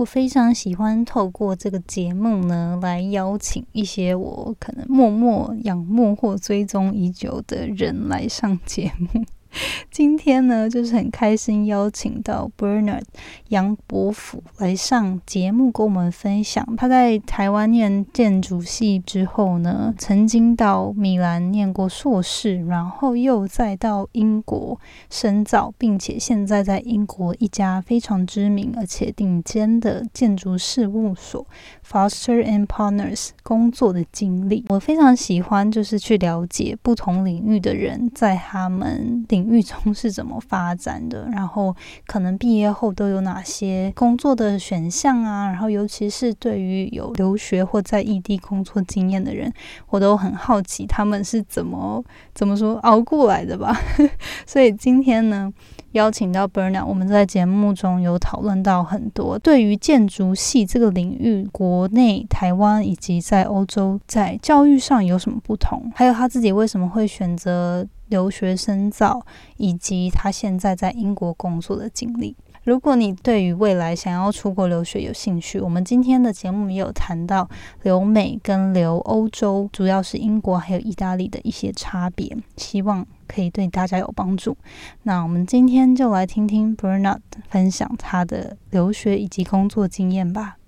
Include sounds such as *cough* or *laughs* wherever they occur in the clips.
我非常喜欢透过这个节目呢，来邀请一些我可能默默仰慕或追踪已久的人来上节目。*laughs* 今天呢，就是很开心邀请到 Bernard 杨伯甫来上节目，跟我们分享他在台湾念建筑系之后呢，曾经到米兰念过硕士，然后又再到英国深造，并且现在在英国一家非常知名而且顶尖的建筑事务所 Foster and Partners 工作的经历。我非常喜欢，就是去了解不同领域的人在他们领。域中是怎么发展的？*laughs* 然后可能毕业后都有哪些工作的选项啊？然后尤其是对于有留学或在异地工作经验的人，我都很好奇他们是怎么怎么说熬过来的吧。*laughs* 所以今天呢，邀请到 Bernard，我们在节目中有讨论到很多对于建筑系这个领域，国内、台湾以及在欧洲在教育上有什么不同，还有他自己为什么会选择。留学深造，以及他现在在英国工作的经历。如果你对于未来想要出国留学有兴趣，我们今天的节目也有谈到留美跟留欧洲，主要是英国还有意大利的一些差别，希望可以对大家有帮助。那我们今天就来听听 Bernard 分享他的留学以及工作经验吧。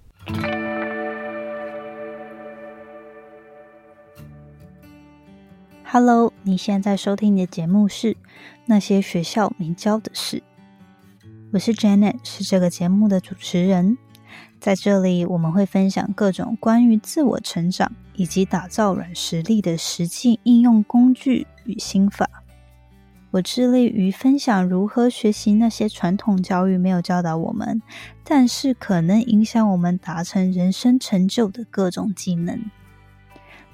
Hello，你现在收听的节目是《那些学校没教的事》。我是 Janet，是这个节目的主持人。在这里，我们会分享各种关于自我成长以及打造软实力的实际应用工具与心法。我致力于分享如何学习那些传统教育没有教导我们，但是可能影响我们达成人生成就的各种技能。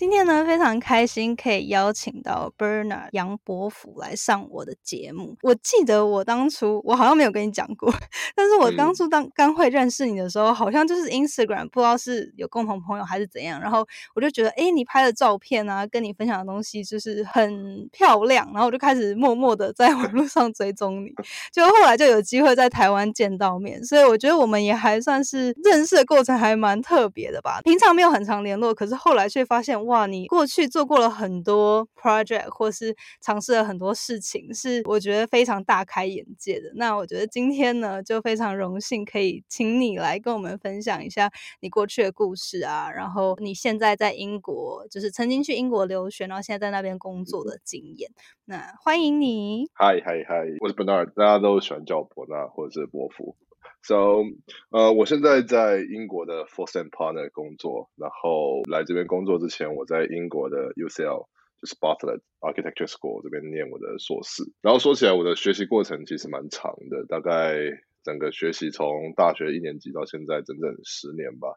今天呢，非常开心可以邀请到 Bernard 杨伯福来上我的节目。我记得我当初我好像没有跟你讲过，但是我当初当刚会认识你的时候，好像就是 Instagram，不知道是有共同朋友还是怎样。然后我就觉得，哎，你拍的照片啊，跟你分享的东西就是很漂亮，然后我就开始默默的在网络上追踪你。就后来就有机会在台湾见到面，所以我觉得我们也还算是认识的过程还蛮特别的吧。平常没有很常联络，可是后来却发现。哇，你过去做过了很多 project，或是尝试了很多事情，是我觉得非常大开眼界的。那我觉得今天呢，就非常荣幸可以请你来跟我们分享一下你过去的故事啊，然后你现在在英国，就是曾经去英国留学，然后现在在那边工作的经验。那欢迎你。嗨嗨嗨，我是 Bernard，大家都喜欢叫我伯纳或者是伯父。So，呃，我现在在英国的 f o r s e and Partner 工作，然后来这边工作之前，我在英国的 UCL 就是 Bartlett Architecture School 这边念我的硕士。然后说起来，我的学习过程其实蛮长的，大概整个学习从大学一年级到现在整整十年吧。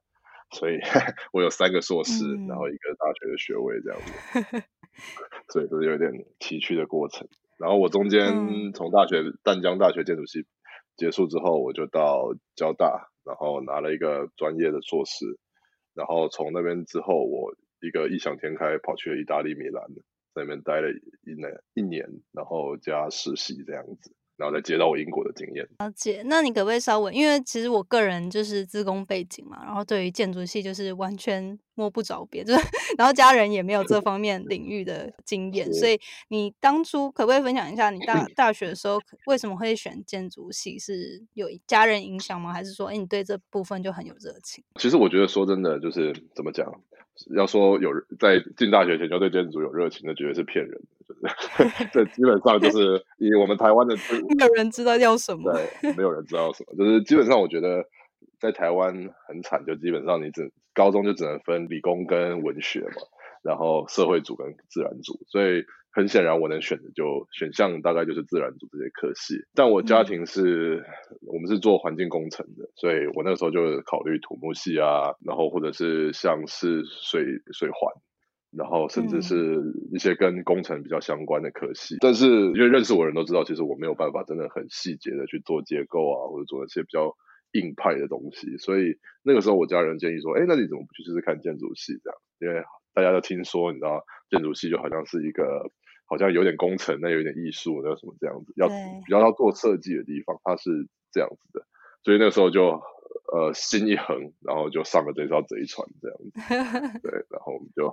所以 *laughs* 我有三个硕士，然后一个大学的学位这样子，所以都是有点崎岖的过程。然后我中间 *laughs* 从大学淡江大学建筑系。结束之后，我就到交大，然后拿了一个专业的硕士，然后从那边之后，我一个异想天开跑去了意大利米兰，在那边待了一年一年，然后加实习这样子。然后再接到我英国的经验。了解，那你可不可以稍微，因为其实我个人就是自工背景嘛，然后对于建筑系就是完全摸不着边，*laughs* 就是然后家人也没有这方面领域的经验，所以你当初可不可以分享一下你大 *clears throat* 大学的时候为什么会选建筑系？是有家人影响吗？还是说，哎，你对这部分就很有热情？其实我觉得说真的，就是怎么讲？要说有在进大学前就对建筑有热情的，绝对是骗人的。就是这基本上就是以我们台湾的，没有人知道要什么，对，没有人知道什么。就是基本上，我觉得在台湾很惨，就基本上你只高中就只能分理工跟文学嘛，然后社会组跟自然组，所以。很显然，我能选的就选项大概就是自然组这些科系。但我家庭是，我们是做环境工程的，所以我那个时候就考虑土木系啊，然后或者是像是水水环，然后甚至是一些跟工程比较相关的科系。但是因为认识我的人都知道，其实我没有办法真的很细节的去做结构啊，或者做一些比较硬派的东西。所以那个时候我家人建议说：“哎，那你怎么不去试试看建筑系这样？因为大家都听说，你知道建筑系就好像是一个好像有点工程，那有点艺术，那什么这样子，要比较要做设计的地方，它是这样子的。所以那个时候就。”呃，心一横，然后就上了这艘贼船，这样子。*laughs* 对，然后我们就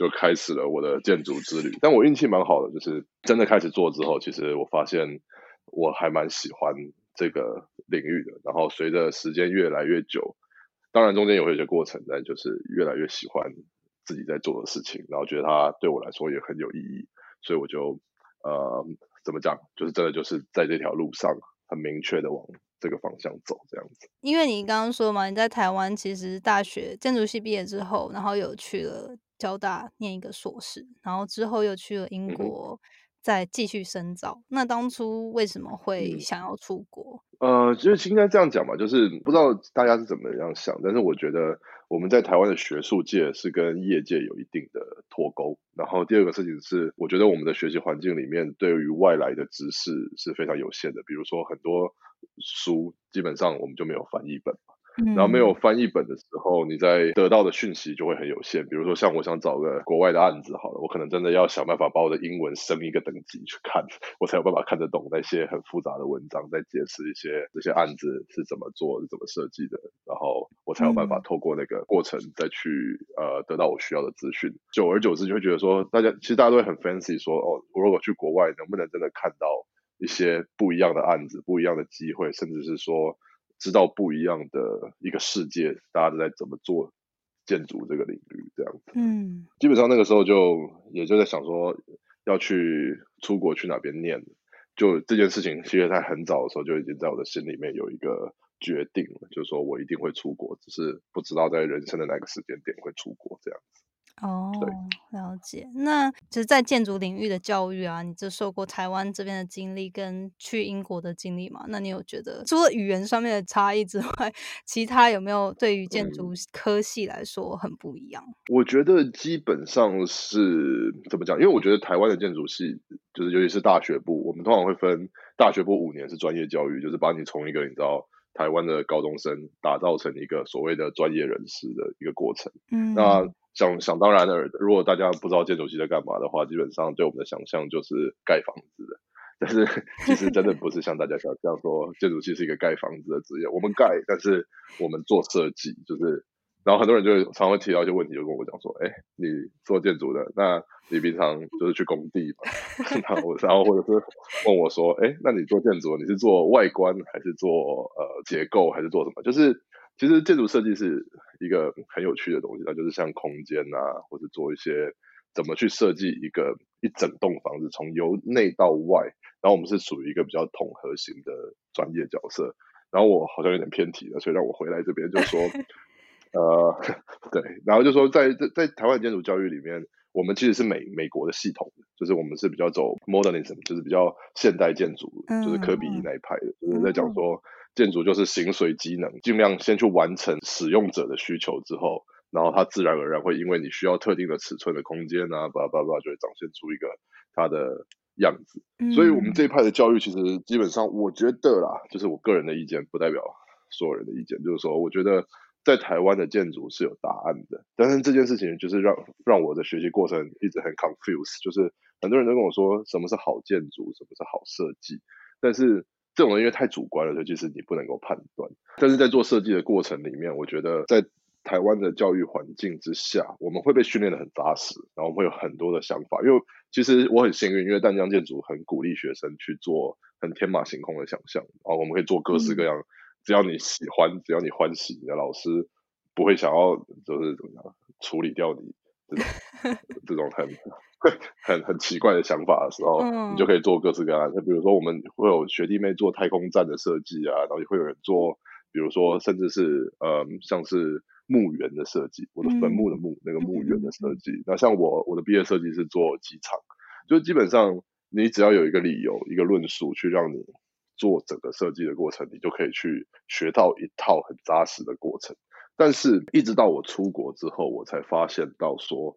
就开始了我的建筑之旅。但我运气蛮好的，就是真的开始做之后，其实我发现我还蛮喜欢这个领域的。然后随着时间越来越久，当然中间也会有些过程，但就是越来越喜欢自己在做的事情，然后觉得它对我来说也很有意义，所以我就呃，怎么讲，就是真的就是在这条路上很明确的往。这个方向走这样子，因为你刚刚说嘛，你在台湾其实大学建筑系毕业之后，然后有去了交大念一个硕士，然后之后又去了英国再继续深造。那当初为什么会想要出国？呃，就是应该这样讲吧，就是不知道大家是怎么样想，但是我觉得我们在台湾的学术界是跟业界有一定的脱钩。然后第二个事情是，我觉得我们的学习环境里面对于外来的知识是非常有限的，比如说很多。书基本上我们就没有翻译本嘛，然后没有翻译本的时候，你在得到的讯息就会很有限。比如说像我想找个国外的案子，好了，我可能真的要想办法把我的英文升一个等级去看，我才有办法看得懂那些很复杂的文章，在解释一些这些案子是怎么做、是怎么设计的，然后我才有办法透过那个过程再去呃得到我需要的资讯。久而久之就会觉得说，大家其实大家都会很 fancy 说，哦，我如果去国外能不能真的看到？一些不一样的案子，不一样的机会，甚至是说知道不一样的一个世界，大家都在怎么做建筑这个领域，这样子。嗯，基本上那个时候就也就在想说要去出国去哪边念，就这件事情，其实在很早的时候就已经在我的心里面有一个决定了，就是说我一定会出国，只是不知道在人生的哪个时间点会出国这样子。哦，了解。那其实在建筑领域的教育啊，你就受过台湾这边的经历跟去英国的经历嘛？那你有觉得除了语言上面的差异之外，其他有没有对于建筑科系来说很不一样？我觉得基本上是怎么讲？因为我觉得台湾的建筑系，就是尤其是大学部，我们通常会分大学部五年是专业教育，就是把你从一个你知道台湾的高中生打造成一个所谓的专业人士的一个过程。嗯，那。想想当然的，如果大家不知道建筑系在干嘛的话，基本上对我们的想象就是盖房子的。但是 *laughs* 其实真的不是像大家想象说建筑系是一个盖房子的职业。我们盖，但是我们做设计，就是，然后很多人就会常会提到一些问题，就跟我讲说：“哎，你做建筑的，那你平常就是去工地嘛？*laughs* ”然后然后或者是问我说：“哎，那你做建筑，你是做外观还是做呃结构还是做什么？”就是其实建筑设计是。一个很有趣的东西，那就是像空间啊，或者做一些怎么去设计一个一整栋房子，从由内到外。然后我们是属于一个比较统合型的专业角色。然后我好像有点偏题了，所以让我回来这边就说，*laughs* 呃，*laughs* 对，然后就说在在在台湾建筑教育里面，我们其实是美美国的系统，就是我们是比较走 modernism，就是比较现代建筑，就是科比那一派的，就是在讲说。建筑就是形随机能，尽量先去完成使用者的需求之后，然后它自然而然会因为你需要特定的尺寸的空间啊，叭叭叭，就会展现出一个它的样子。所以，我们这一派的教育其实基本上，我觉得啦，就是我个人的意见，不代表所有人的意见。就是说，我觉得在台湾的建筑是有答案的，但是这件事情就是让让我的学习过程一直很 confuse，就是很多人都跟我说什么是好建筑，什么是好设计，但是。这种因为太主观了，所以其实你不能够判断。但是在做设计的过程里面，我觉得在台湾的教育环境之下，我们会被训练的很扎实，然后会有很多的想法。因为其实我很幸运，因为淡江建筑很鼓励学生去做很天马行空的想象，然后我们可以做各式各样，只要你喜欢，只要你欢喜，你的老师不会想要就是怎么样处理掉你这种 *laughs* 这种很。很很奇怪的想法的时候，你就可以做各式各样。就比如说，我们会有学弟妹做太空站的设计啊，然后也会有人做，比如说，甚至是呃，像是墓园的设计，我的坟墓的墓那个墓园的设计。那像我我的毕业设计是做机场，就基本上你只要有一个理由、一个论述去让你做整个设计的过程，你就可以去学到一套很扎实的过程。但是，一直到我出国之后，我才发现到说。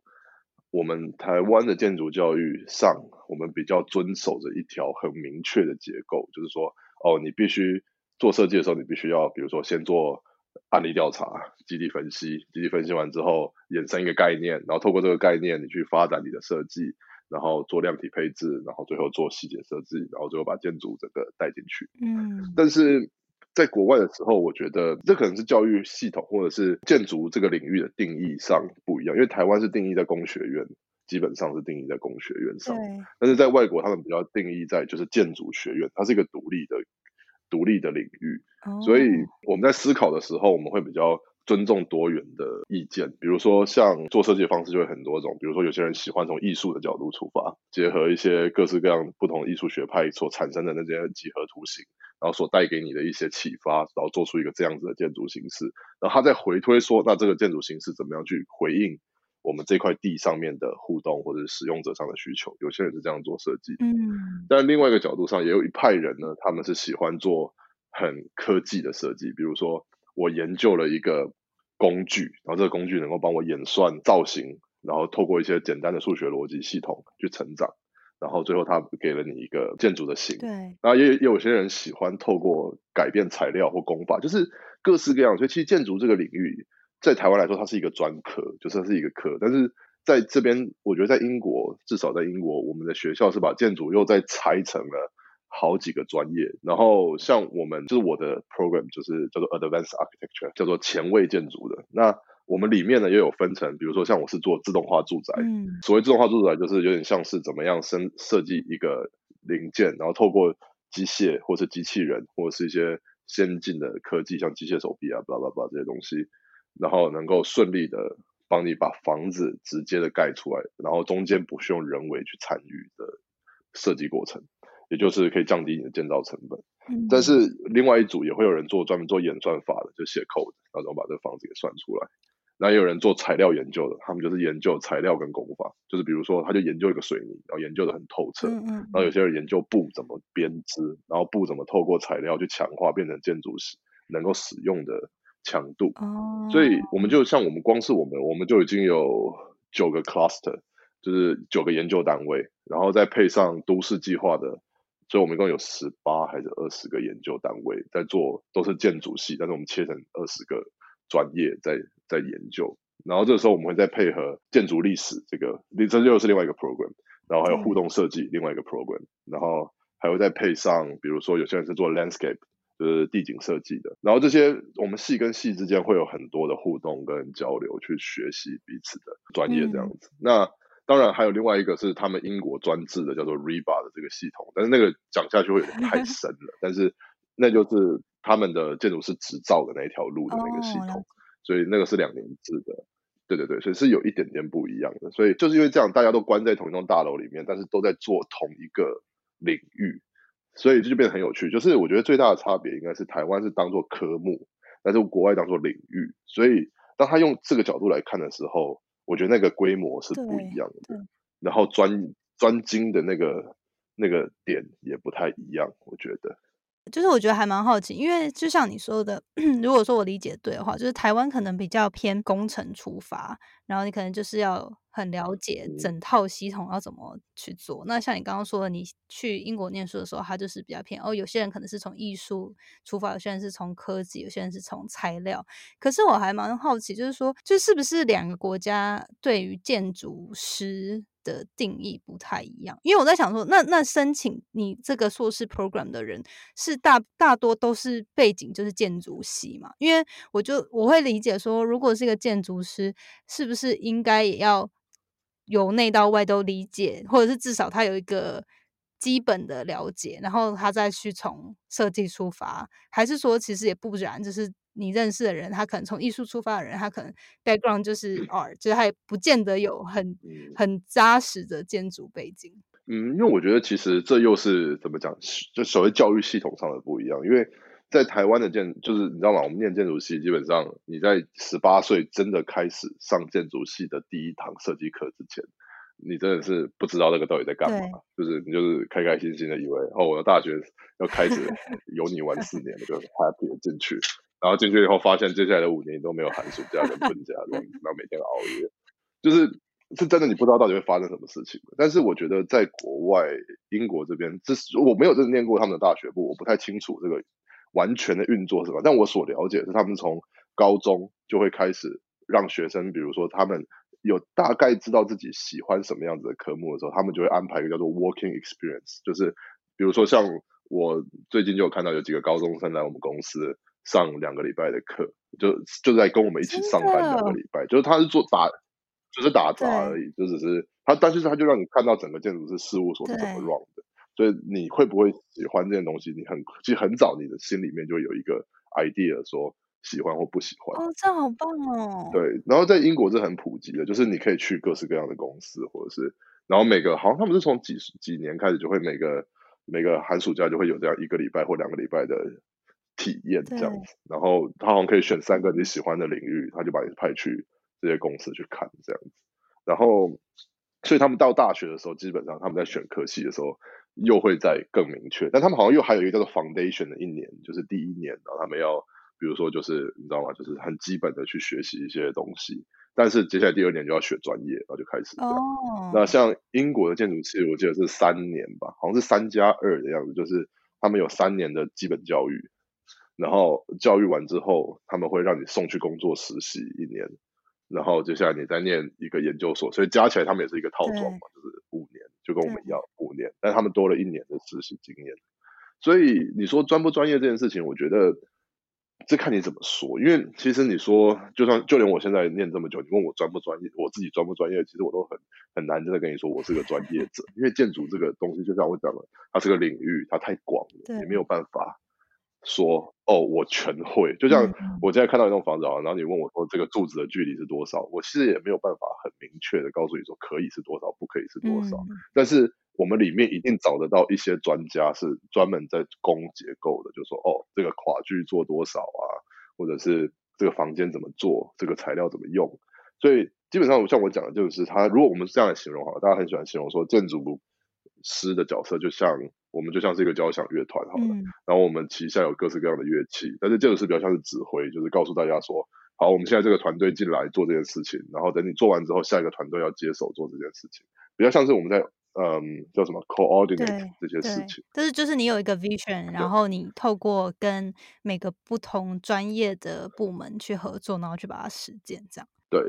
我们台湾的建筑教育上，我们比较遵守着一条很明确的结构，就是说，哦，你必须做设计的时候，你必须要，比如说先做案例调查、基地分析，基地分析完之后，衍生一个概念，然后透过这个概念，你去发展你的设计，然后做量体配置，然后最后做细节设计，然后最后把建筑整个带进去。嗯，但是在国外的时候，我觉得这可能是教育系统或者是建筑这个领域的定义上不一样，因为台湾是定义在工学院，基本上是定义在工学院上，但是在外国他们比较定义在就是建筑学院，它是一个独立的独立的领域，所以哦我们在思考的时候，我们会比较尊重多元的意见。比如说，像做设计的方式就会很多种。比如说，有些人喜欢从艺术的角度出发，结合一些各式各样不同艺术学派所产生的那些几何图形，然后所带给你的一些启发，然后做出一个这样子的建筑形式。然后他再回推说，那这个建筑形式怎么样去回应我们这块地上面的互动或者是使用者上的需求？有些人是这样做设计。嗯，但另外一个角度上，也有一派人呢，他们是喜欢做很科技的设计，比如说我研究了一个工具，然后这个工具能够帮我演算造型，然后透过一些简单的数学逻辑系统去成长，然后最后它给了你一个建筑的形。对，然后也也有些人喜欢透过改变材料或工法，就是各式各样。所以其实建筑这个领域，在台湾来说，它是一个专科，就是它是一个科。但是在这边，我觉得在英国，至少在英国，我们的学校是把建筑又再拆成了好几个专业。然后像我们就是我的 program 就是叫做 Advanced Architecture，叫做前卫建筑的。那我们里面呢也有分成，比如说像我是做自动化住宅，嗯，所谓自动化住宅，就是有点像是怎么样生设计一个零件，然后透过机械或是机器人，或者是一些先进的科技，像机械手臂啊、巴拉巴拉这些东西，然后能够顺利的帮你把房子直接的盖出来，然后中间不是用人为去参与的设计过程，也就是可以降低你的建造成本。嗯但是另外一组也会有人做专门做演算法的，就写 code，然后把这个房子给算出来。那也有人做材料研究的，他们就是研究材料跟工法，就是比如说，他就研究一个水泥，然后研究的很透彻。嗯嗯，然后有些人研究布怎么编织，然后布怎么透过材料去强化，变成建筑师能够使用的强度。哦，所以我们就像我们光是我们，我们就已经有九个 cluster，就是九个研究单位，然后再配上都市计划的，所以我们一共有十八还是二十个研究单位在做，都是建筑系，但是我们切成二十个专业在在研究。然后这个时候我们会再配合建筑历史这个，这又是另外一个 program，然后还有互动设计另外一个 program，然后还会再配上，比如说有些人是做 landscape。就是地景设计的，然后这些我们系跟系之间会有很多的互动跟交流，去学习彼此的专业这样子。那当然还有另外一个是他们英国专制的叫做 REBA 的这个系统，但是那个讲下去会有点太深了，*laughs* 但是那就是他们的建筑师执照的那一条路的那个系统，所以那个是两年制的。对对对，所以是有一点点不一样的。所以就是因为这样，大家都关在同一栋大楼里面，但是都在做同一个领域，所以这就变得很有趣。就是我觉得最大的差别应该是台湾是当做科目，但是国外当做领域。所以当他用这个角度来看的时候，我觉得那个规模是不一样的，然后专专精的那个那个点也不太一样，我觉得。就是我觉得还蛮好奇，因为就像你说的，*clears throat* 如果说我理解对的话，就是台湾可能比较偏工程出发，然后你可能就是要很了解嗯整套系统要怎么去做。那像你刚刚说的，你去英国念书的时候，它就是比较偏哦，有些人可能是从艺术出发，有些人是从科技，有些人是从材料。可是我还蛮好奇，就是说，就是不是两个国家对于建筑师的定义不太一样？因为我在想说，那那申请你这个硕士 program 的人是大大多都是背景就是建筑系嘛？因为我就我会理解说，如果是一个建筑师，是不是应该也要由内到外都理解，或者是至少他有一个基本的了解，然后他再去从设计出发，还是说其实也不然，就是你认识的人，他可能从艺术出发的人，他可能 background 就是 art，就是他也不见得有很嗯很扎实的建筑背景。嗯，因为我觉得其实这又是怎么讲，就所谓教育系统上的不一样。因为在台湾的建，就是你知道吗？我们念建筑系，基本上你在十八岁真的开始上建筑系的第一堂设计课之前，你真的是不知道那个到底在干嘛，就是你就是开开心心的以为哦，我的大学要开始有你玩四年，我就 happy 的进去，然后进去以后发现接下来的五年你都没有寒暑假跟 *laughs* 春假这样子，然后每天熬夜，就是是真的，你不知道到底会发生什么事情。但是我觉得在国外，英国这边，这是我没有真的念过他们的大学部，我不太清楚这个完全的运作是吧？但我所了解是，他们从高中就会开始让学生，比如说他们有大概知道自己喜欢什么样子的科目的时候，他们就会安排一个叫做 working experience，就是比如说像我最近就有看到有几个高中生来我们公司上两个礼拜的课，就就在跟我们一起上班两个礼拜，就是他是做打。就是打杂而已，就只是他，但是他就让你看到整个建筑师事务所是怎么 run 的，所以你会不会喜欢这件东西？你很其实很早，你的心里面就有一个 idea，说喜欢或不喜欢。哦，这好棒哦！对，然后在英国是很普及的，就是你可以去各式各样的公司，或者是，然后每个好像他们是从几十几年开始就会每个每个寒暑假就会有这样一个礼拜或两个礼拜的体验这样子，然后他好像可以选三个你喜欢的领域，他就把你派去。这些公司去看这样子，然后，所以他们到大学的时候，基本上他们在选科系的时候，又会再更明确。但他们好像又还有一个叫做 foundation 的一年，就是第一年，然后他们要，比如说就是你知道吗？就是很基本的去学习一些东西。但是接下来第二年就要学专业，然后就开始。哦。那像英国的建筑系，我记得是三年吧，好像是三加二的样子，就是他们有三年的基本教育，然后教育完之后，他们会让你送去工作实习一年。然后接下来你再念一个研究所，所以加起来他们也是一个套装嘛，就是五年，就跟我们一样五年，但他们多了一年的实习经验。所以你说专不专业这件事情，我觉得这看你怎么说。因为其实你说，就算就连我现在念这么久，你问我专不专业，我自己专不专业，其实我都很很难真的跟你说我是个专业者。因为建筑这个东西，就像我讲的，它是个领域，它太广了，你没有办法。说哦，我全会，就像我现在看到一栋房子啊，然后你问我说这个柱子的距离是多少，我其实也没有办法很明确的告诉你说可以是多少，不可以是多少。但是我们里面一定找得到一些专家是专门在攻结构的，就说哦，这个跨距做多少啊，或者是这个房间怎么做，这个材料怎么用。所以基本上像我讲的就是，他如果我们是这样来形容哈，大家很喜欢形容说建筑师的角色就像。我们就像是一个交响乐团，好了，然后我们旗下有各式各样的乐器，但是建筑师比较像是指挥，就是告诉大家说，好，我们现在这个团队进来做这件事情，然后等你做完之后，下一个团队要接手做这件事情，比较像是我们在嗯叫什么 coordinate 这些事情。但是就是你有一个 vision，然后你透过跟每个不同专业的部门去合作，然后去把它实践，这样。对，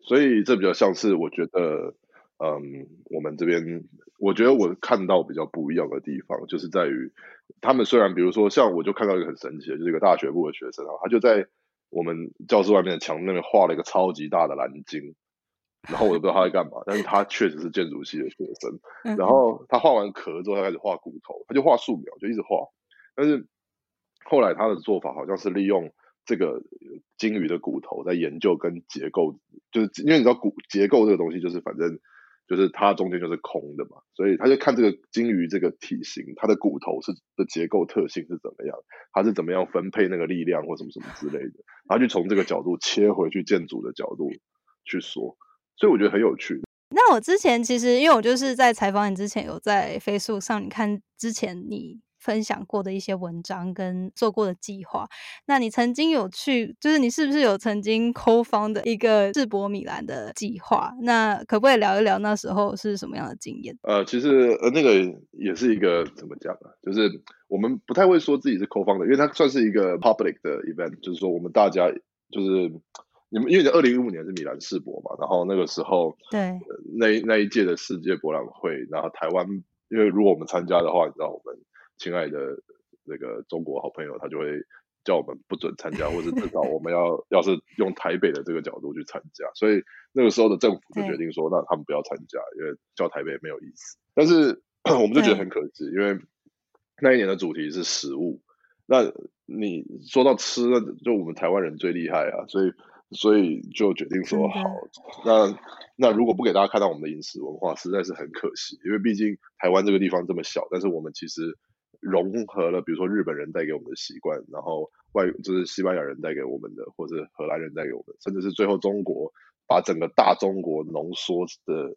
所以这比较像是我觉得。嗯，我们这边我觉得我看到比较不一样的地方，就是在于他们虽然比如说像我就看到一个很神奇的，就是一个大学部的学生啊，他就在我们教室外面的墙那边画了一个超级大的蓝鲸，然后我也不知道他在干嘛，但是他确实是建筑系的学生，然后他画完壳之后，他开始画骨头，他就画素描，就一直画，但是后来他的做法好像是利用这个鲸鱼的骨头在研究跟结构，就是因为你知道骨结构这个东西，就是反正。就是它中间就是空的嘛，所以他就看这个鲸鱼这个体型，它的骨头是的结构特性是怎么样，它是怎么样分配那个力量或什么什么之类的，然后就从这个角度切回去建筑的角度去说，所以我觉得很有趣。那我之前其实因为我就是在采访你之前有在飞速上，你看之前你。分享过的一些文章跟做过的计划，那你曾经有去，就是你是不是有曾经抠方的一个世博米兰的计划？那可不可以聊一聊那时候是什么样的经验？呃，其实呃那个也是一个怎么讲啊？就是我们不太会说自己是抠方的，因为它算是一个 public 的 event，就是说我们大家就是你们因为二零一五年是米兰世博嘛，然后那个时候对那那一届的世界博览会，然后台湾因为如果我们参加的话，你知道我们。亲爱的那个中国好朋友，他就会叫我们不准参加，或者至少我们要 *laughs* 要是用台北的这个角度去参加。所以那个时候的政府就决定说，那他们不要参加，因为叫台北没有意思。但是 *clears throat* 我们就觉得很可惜，因为那一年的主题是食物。那你说到吃，那就我们台湾人最厉害啊，所以所以就决定说好，那那如果不给大家看到我们的饮食文化，实在是很可惜，因为毕竟台湾这个地方这么小，但是我们其实。融合了，比如说日本人带给我们的习惯，然后外就是西班牙人带给我们的，或者荷兰人带给我们，甚至是最后中国把整个大中国浓缩的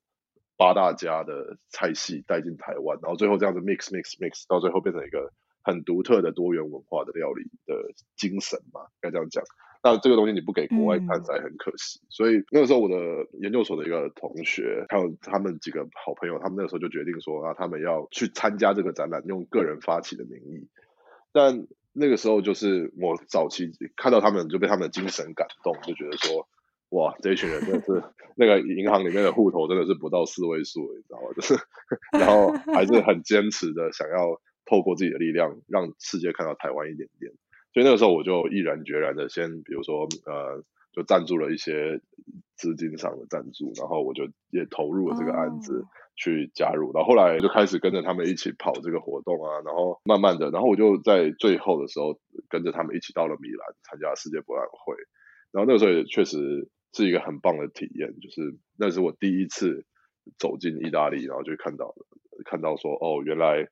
八大家的菜系带进台湾，然后最后这样子 mix mix mix，到最后变成一个很独特的多元文化的料理的精神嘛，该这样讲。但这个东西你不给国外看，实在很可惜。所以那个时候，我的研究所的一个同学，还有他们几个好朋友，他们那个时候就决定说啊，他们要去参加这个展览，用个人发起的名义。但那个时候，就是我早期看到他们，就被他们的精神感动，就觉得说，哇，这一群人真的是那个银行里面的户头真的是不到四位数，你知道吗？就是，然后还是很坚持的想要透过自己的力量，让世界看到台湾一点点。所以那个时候我就毅然决然的先，比如说呃，就赞助了一些资金上的赞助，然后我就也投入了这个案子去加入，然后后来就开始跟着他们一起跑这个活动啊，然后慢慢的，然后我就在最后的时候跟着他们一起到了米兰参加世界博览会，然后那个时候也确实是一个很棒的体验，就是那是我第一次走进意大利，然后就看到看到说哦原来。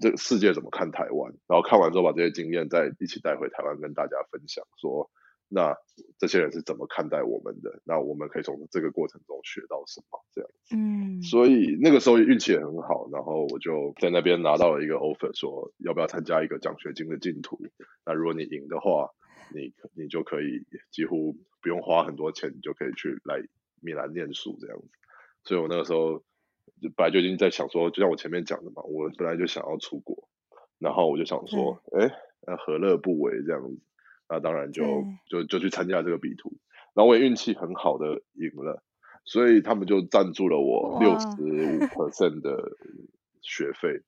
这个世界怎么看台湾？然后看完之后，把这些经验再一起带回台湾，跟大家分享，说那这些人是怎么看待我们的？那我们可以从这个过程中学到什么？这样子。嗯。所以那个时候运气也很好，然后我就在那边拿到了一个 offer，说要不要参加一个奖学金的进图？那如果你赢的话，你你就可以几乎不用花很多钱，你就可以去来米兰念书这样子。所以我那个时候。本来就已经在想说，就像我前面讲的嘛，我本来就想要出国，然后我就想说，哎，那何乐不为这样子？那当然就就就去参加这个比图，然后我也运气很好的赢了，所以他们就赞助了我六十五 percent 的学费。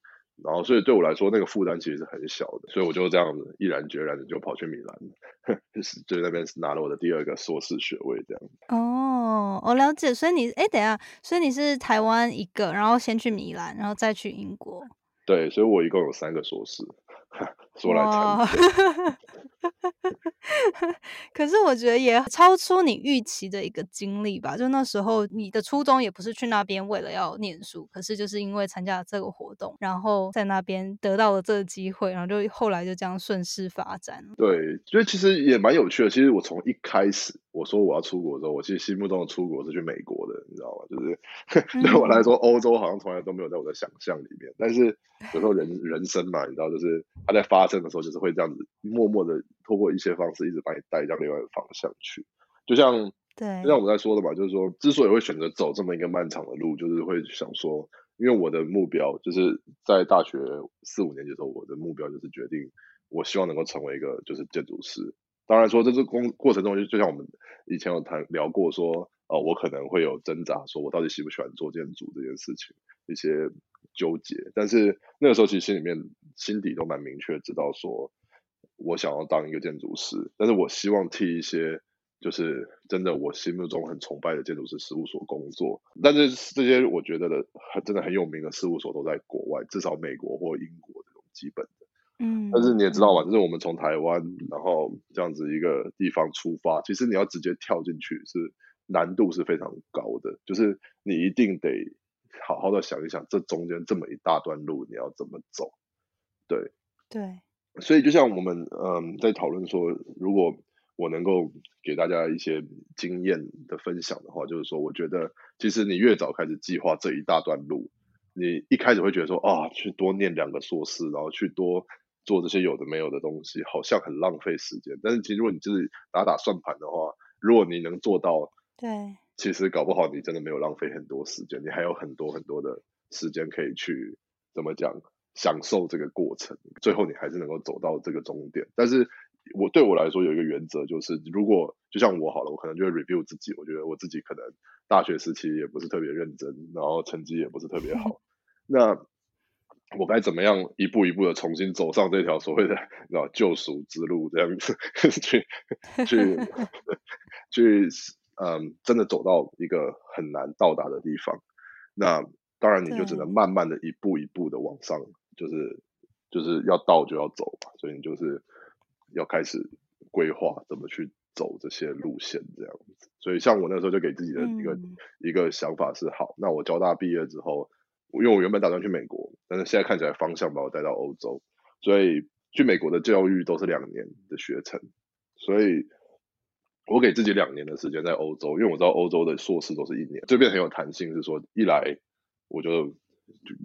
然后，所以对我来说，那个负担其实是很小的，所以我就这样子毅然决然的就跑去米兰，就 *laughs* 是就那边拿了我的第二个硕士学位这样。哦，我了解。所以你，哎，等下，所以你是台湾一个，然后先去米兰，然后再去英国。对，所以我一共有三个硕士。*laughs* 说来惭愧，*laughs* *laughs* 可是我觉得也超出你预期的一个经历吧。就那时候你的初衷也不是去那边为了要念书，可是就是因为参加了这个活动，然后在那边得到了这个机会，然后就后来就这样顺势发展。对，所以其实也蛮有趣的。其实我从一开始我说我要出国的时候，我其实心目中的出国是去美国的，你知道吗？就是 *laughs* 对我来说，欧洲好像从来都没有在我的想象里面。但是有时候人人生嘛，你知道，就是它在发生的时候，就是会这样子默默的通过一些方式，一直把你带向另外一个方向去。就像对，就像我们在说的嘛，就是说，之所以会选择走这么一个漫长的路，就是会想说，因为我的目标就是在大学四五年级的时候，我的目标就是决定，我希望能够成为一个就是建筑师。当然说，这是工过程中，就就像我们以前有谈聊过，说，呃，我可能会有挣扎，说我到底喜不喜欢做建筑这件事情，一些纠结。但是那个时候，其实心里面心底都蛮明确，知道说我想要当一个建筑师，但是我希望替一些就是真的我心目中很崇拜的建筑师事务所工作。但是这些我觉得的真的很有名的事务所都在国外，至少美国或英国这种基本的。嗯，但是你也知道嘛，就是我们从台湾，然后这样子一个地方出发，其实你要直接跳进去是难度是非常高的，就是你一定得好好的想一想，这中间这么一大段路你要怎么走，对，对，所以就像我们嗯在讨论说，如果我能够给大家一些经验的分享的话，就是说，我觉得其实你越早开始计划这一大段路，你一开始会觉得说啊，去多念两个硕士，然后去多。做这些有的没有的东西，好像很浪费时间。但是其实如果你就是打打算盘的话，如果你能做到，对，其实搞不好你真的没有浪费很多时间，你还有很多很多的时间可以去怎么讲享受这个过程。最后你还是能够走到这个终点。但是我对我来说有一个原则，就是如果就像我好了，我可能就会 review 自己。我觉得我自己可能大学时期也不是特别认真，然后成绩也不是特别好。那我该怎么样一步一步的重新走上这条所谓的 *laughs* 啊救赎之路，这样子 *laughs* 去去 *laughs* 去，嗯，真的走到一个很难到达的地方。那当然你就只能慢慢的一步一步的往上，就是就是要到就要走嘛。所以你就是要开始规划怎么去走这些路线，这样子。所以像我那时候就给自己的一个一个想法是：好，那我交大毕业之后。因为我原本打算去美国，但是现在看起来方向把我带到欧洲，所以去美国的教育都是两年的学程，所以我给自己两年的时间在欧洲，因为我知道欧洲的硕士都是一年，这边很有弹性，是说一来我就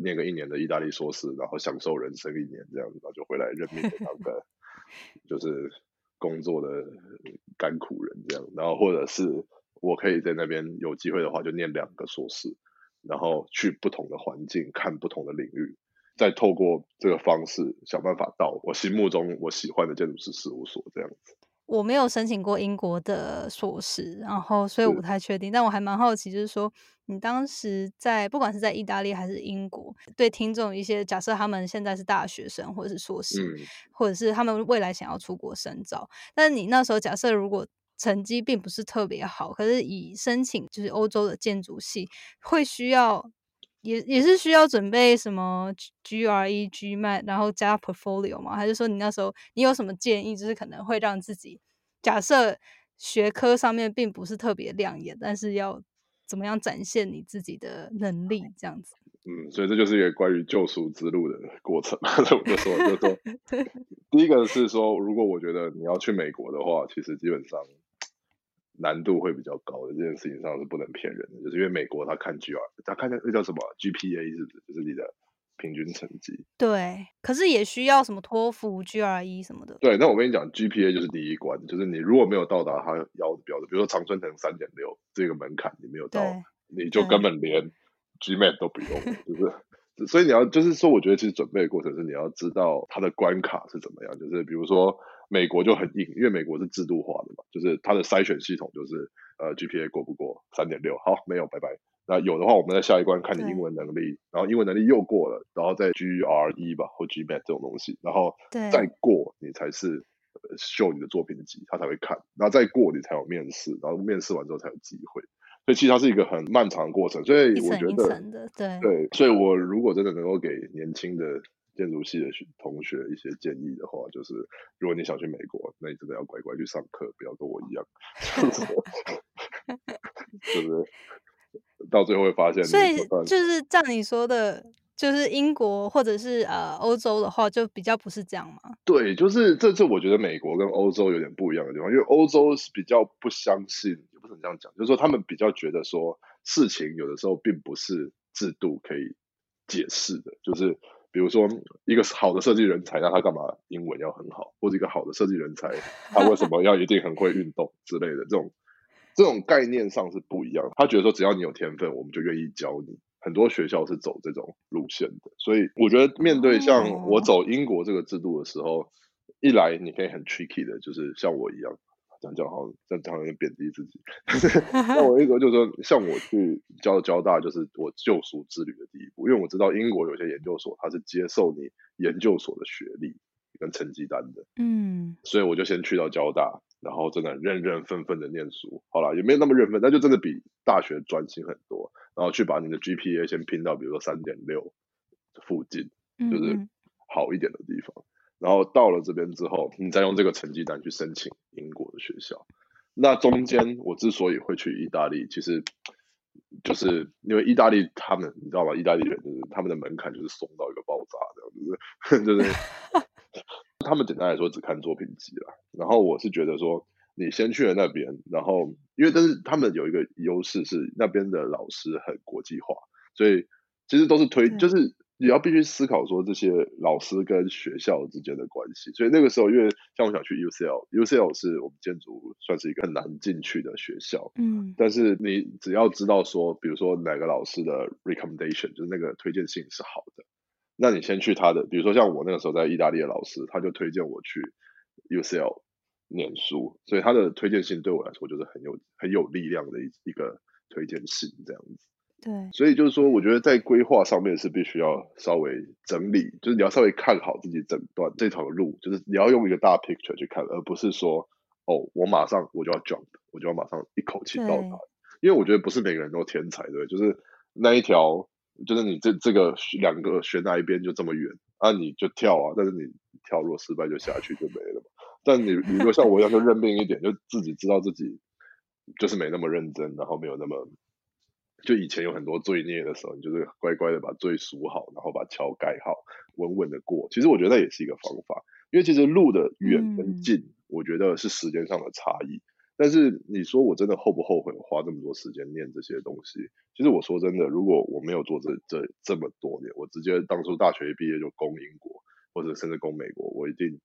念个一年的意大利硕士，然后享受人生一年这样子，然后就回来认命当个 *laughs* 就是工作的甘苦人这样，然后或者是我可以在那边有机会的话就念两个硕士，然后去不同的环境看不同的领域，再透过这个方式想办法到我心目中我喜欢的建筑师事务所这样子。我没有申请过英国的硕士，然后所以我不太确定，但我还蛮好奇，就是说你当时在不管是在意大利还是英国，对听众一些假设他们现在是大学生或者是硕士，或者是他们未来想要出国深造，但是你那时候假设如果成绩并不是特别好，可是以申请就是欧洲的建筑系会需要。也也是需要准备什么 GRE、GMAT，然后加 portfolio 吗？还是说你那时候你有什么建议，就是可能会让自己假设学科上面并不是特别亮眼，但是要怎么样展现你自己的能力这样子？嗯，所以这就是一个关于救赎之路的过程。*laughs* 我就说，就说，*laughs* 第一个是说，如果我觉得你要去美国的话，其实基本上。难度会比较高的这件事情上是不能骗人的，就是因为美国他看 GR，他看那那叫什么 GPA 是不是？就是你的平均成绩。对，可是也需要什么托福、GRE 什么的。对，那我跟你讲，GPA 就是第一关，就是你如果没有到达他要的标准，比如说长春藤三点六这个门槛你没有到，你就根本连 GMAT 都不用，*laughs* 就是。所以你要就是说，我觉得其实准备的过程是你要知道它的关卡是怎么样，就是比如说。美国就很硬，因为美国是制度化的嘛，就是它的筛选系统就是呃 GPA 过不过三点六，好没有拜拜。那有的话，我们在下一关看你英文能力，然后英文能力又过了，然后再 GRE 吧或 GMAT 这种东西，然后再过你才是秀你的作品集，他才会看，然后再过你才有面试，然后面试完之后才有机会。所以其实它是一个很漫长的过程，所以我觉得对对，所以我如果真的能够给年轻的。建筑系的同学一些建议的话，就是如果你想去美国，那你真的要乖乖去上课，不要跟我一样，*laughs* 就是到最后会发现。所以就是照你说的，就是英国或者是呃欧洲的话，就比较不是这样吗？对，就是这这，我觉得美国跟欧洲有点不一样的地方，因为欧洲是比较不相信，也不能这样讲，就是说他们比较觉得说事情有的时候并不是制度可以解释的，就是。比如说，一个好的设计人才，那他干嘛英文要很好？或者一个好的设计人才，*laughs* 他为什么要一定很会运动之类的？这种这种概念上是不一样。他觉得说，只要你有天分，我们就愿意教你。很多学校是走这种路线的，所以我觉得面对像我走英国这个制度的时候，一来你可以很 tricky 的，就是像我一样。讲讲好，这样讲有点贬低自己。*laughs* 那我一个就是说，像我去交交大，就是我救赎之旅的第一步。因为我知道英国有些研究所，它是接受你研究所的学历跟成绩单的。嗯，所以我就先去到交大，然后真的认认分分的念书。好了，也没有那么认分，那就真的比大学专心很多。然后去把你的 GPA 先拼到，比如说三点六附近，就是好一点的地方。然后到了这边之后，你再用这个成绩单去申请英国的学校。那中间我之所以会去意大利，其实就是因为意大利他们，你知道吗？意大利人就是他们的门槛就是松到一个爆炸这样子，*laughs* 就是 *laughs* 他们简单来说只看作品集了。然后我是觉得说，你先去了那边，然后因为但是他们有一个优势是那边的老师很国际化，所以其实都是推就是。也要必须思考说这些老师跟学校之间的关系，所以那个时候，因为像我想去 UCL，UCL 是我们建筑算是一个很难进去的学校，嗯，但是你只要知道说，比如说哪个老师的 recommendation 就是那个推荐信是好的，那你先去他的，比如说像我那个时候在意大利的老师，他就推荐我去 UCL 念书，所以他的推荐信对我来说就是很有很有力量的一一个推荐信这样子。对，所以就是说，我觉得在规划上面是必须要稍微整理，就是你要稍微看好自己整段这条路，就是你要用一个大 picture 去看，而不是说，哦，我马上我就要 jump，我就要马上一口气到达。因为我觉得不是每个人都天才，对，就是那一条，就是你这这个两个选哪一边就这么远，啊，你就跳啊，但是你跳落失败就下去就没了嘛。但你你如果像我一样就认命一点，就自己知道自己就是没那么认真，然后没有那么。就以前有很多罪孽的时候，你就是乖乖的把罪赎好，然后把桥盖好，稳稳的过。其实我觉得那也是一个方法，因为其实路的远跟近，我觉得是时间上的差异。但是你说我真的后不后悔花这么多时间念这些东西？其实我说真的，如果我没有做这这这么多年，我直接当初大学一毕业就攻英国，或者甚至攻美国，我一定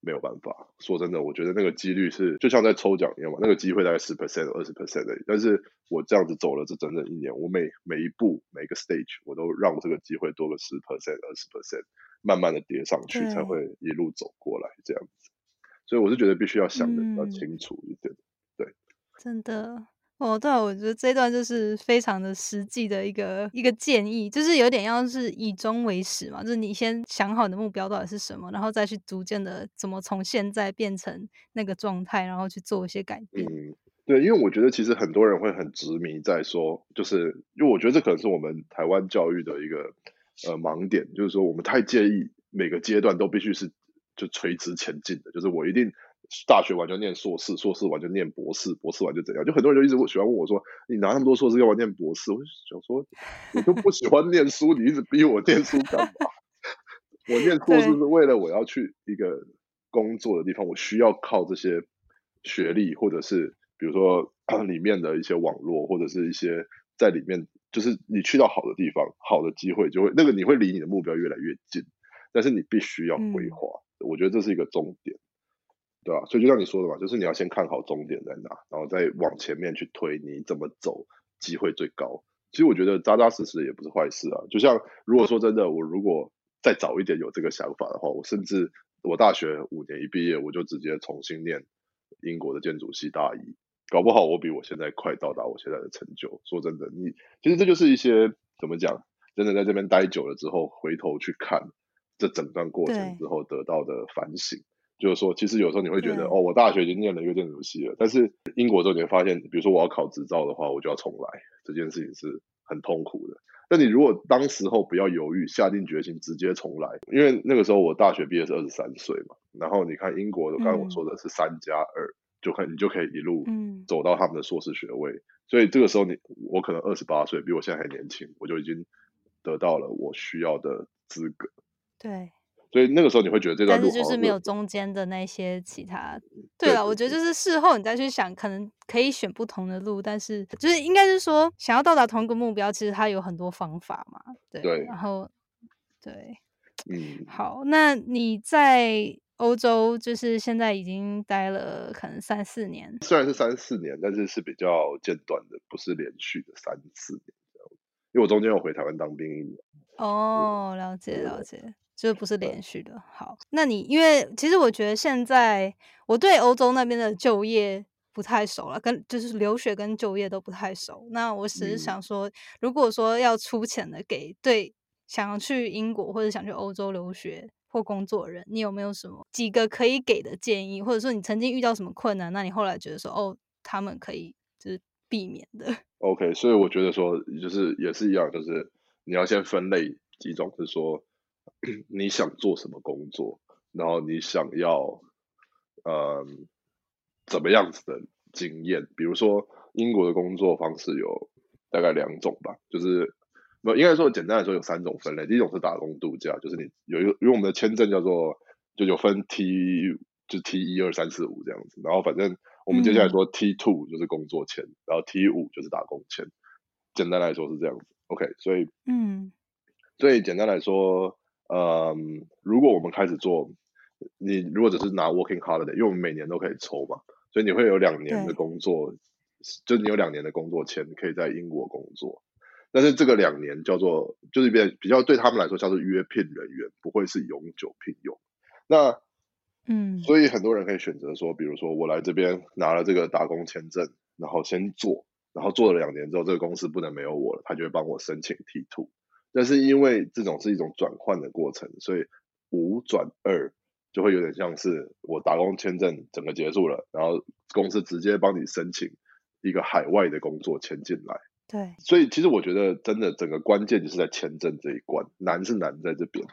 没有办法。说真的，我觉得那个几率是就像在抽奖一样嘛，那个机会大概十 percent、二十 percent 的。但是我这样子走了这整整一年，我每每一步每个 stage 我都让这个机会多个十 percent、二十 percent，慢慢的叠上去，才会一路走过来这样子。所以我是觉得必须要想的比较清楚一点，对，真的。哦，对，我觉得这段就是非常的实际的一个一个建议，就是有点要是以终为始嘛，就是你先想好你的目标到底是什么，然后再去逐渐的怎么从现在变成那个状态，然后去做一些改变。嗯，对，因为我觉得其实很多人会很执迷在说，就是因为我觉得这可能是我们台湾教育的一个呃盲点，就是说我们太介意每个阶段都必须是就垂直前进的，就是我一定。大学完就念硕士，硕士完就念博士，博士完就怎样？就很多人就一直喜欢问我说：“你拿那么多硕士，要不要念博士？”我就想说：“我都不喜欢念书，你一直逼我念书干嘛？*laughs* 我念硕士是为了我要去一个工作的地方，我需要靠这些学历，或者是比如说 *clears throat* 里面的一些网络，或者是一些在里面，就是你去到好的地方，好的机会就会那个你会离你的目标越来越近，但是你必须要规划。我觉得这是一个终点。”对吧？所以就像你说的嘛，就是你要先看好终点在哪，然后再往前面去推，你怎么走机会最高。其实我觉得扎扎实实也不是坏事啊。就像如果说真的，我如果再早一点有这个想法的话，我甚至我大学五年一毕业，我就直接重新念英国的建筑系大一，搞不好我比我现在快到达我现在的成就。说真的，你其实这就是一些怎么讲，真的在这边待久了之后，回头去看这整段过程之后得到的反省。就是说，其实有时候你会觉得，哦，我大学已经念了一个建筑系了，但是英国之后你会发现，比如说我要考执照的话，我就要重来，这件事情是很痛苦的。那你如果当时候不要犹豫，下定决心直接重来，因为那个时候我大学毕业是二十三岁嘛，然后你看英国的，刚才我说的是三加二，就可你就可以一路走到他们的硕士学位，所以这个时候你我可能二十八岁，比我现在还年轻，我就已经得到了我需要的资格。对。所以那个时候你会觉得这段路，但是就是没有中间的那些其他。对了，我觉得就是事后你再去想，可能可以选不同的路，但是就是应该是说，想要到达同一个目标，其实它有很多方法嘛。对，然后对，嗯，好，那你在欧洲就是现在已经待了可能三四年，虽然是三四年，但是是比较间断的，不是连续的三四年这样。因为我中间有回台湾当兵一年。哦，了解了解。就不是连续的。好，那你因为其实我觉得现在我对欧洲那边的就业不太熟了，跟就是留学跟就业都不太熟。那我只是想说，如果说要出钱的给对想要去英国或者想去欧洲留学或工作人，你有没有什么几个可以给的建议？或者说你曾经遇到什么困难，那你后来觉得说哦，他们可以就是避免的。OK，所以我觉得说就是也是一样，就是你要先分类几种，是说。*clears throat* 你想做什么工作？然后你想要，嗯，怎么样子的经验？比如说，英国的工作方式有大概两种吧，就是，不应该说简单来说有三种分类。第一种是打工度假，就是你有一个，因为我们的签证叫做就有分 T，就 T 一二三四五这样子。然后反正我们接下来说 T two 就是工作签，然后 T 五就是打工签。简单来说是这样子。OK，所以，嗯，所以简单来说。嗯，如果我们开始做，你如果只是拿 working holiday，因为我们每年都可以抽嘛，所以你会有两年的工作，就你有两年的工作签可以在英国工作，但是这个两年叫做就是比比较对他们来说叫做约聘人员，不会是永久聘用。那嗯，所以很多人可以选择说，比如说我来这边拿了这个打工签证，然后先做，然后做了两年之后，这个公司不能没有我了，他就会帮我申请 T two。但是因为这种是一种转换的过程，所以五转二就会有点像是我打工签证整个结束了，然后公司直接帮你申请一个海外的工作签进来。对，所以其实我觉得真的整个关键就是在签证这一关，难是难在这边。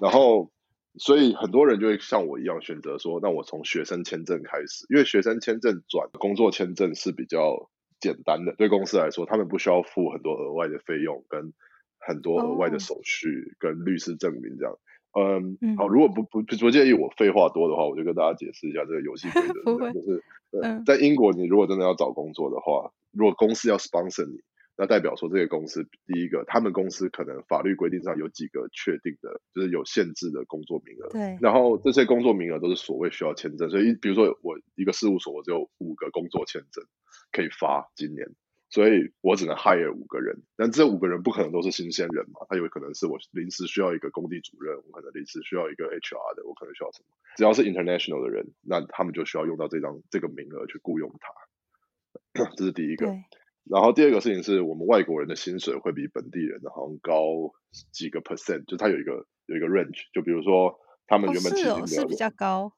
然后，所以很多人就会像我一样选择说，那我从学生签证开始，因为学生签证转工作签证是比较简单的，对公司来说，他们不需要付很多额外的费用跟。很多额外的手续跟律师证明这样，嗯，好，如果不不不介意我废话多的话，我就跟大家解释一下这个游戏规则，*laughs* 就是在英国，你如果真的要找工作的话，如果公司要 sponsor 你，那代表说这个公司第一个，他们公司可能法律规定上有几个确定的，就是有限制的工作名额。对，然后这些工作名额都是所谓需要签证，所以比如说我一个事务所，我只有五个工作签证可以发今年。所以我只能 hire 五个人，但这五个人不可能都是新鲜人嘛，他有可能是我临时需要一个工地主任，我可能临时需要一个 HR 的，我可能需要什么？只要是 international 的人，那他们就需要用到这张这个名额去雇佣他，*coughs* 这是第一个。然后第二个事情是我们外国人的薪水会比本地人的好像高几个 percent，就他有一个有一个 range，就比如说他们原本起薪是比较高，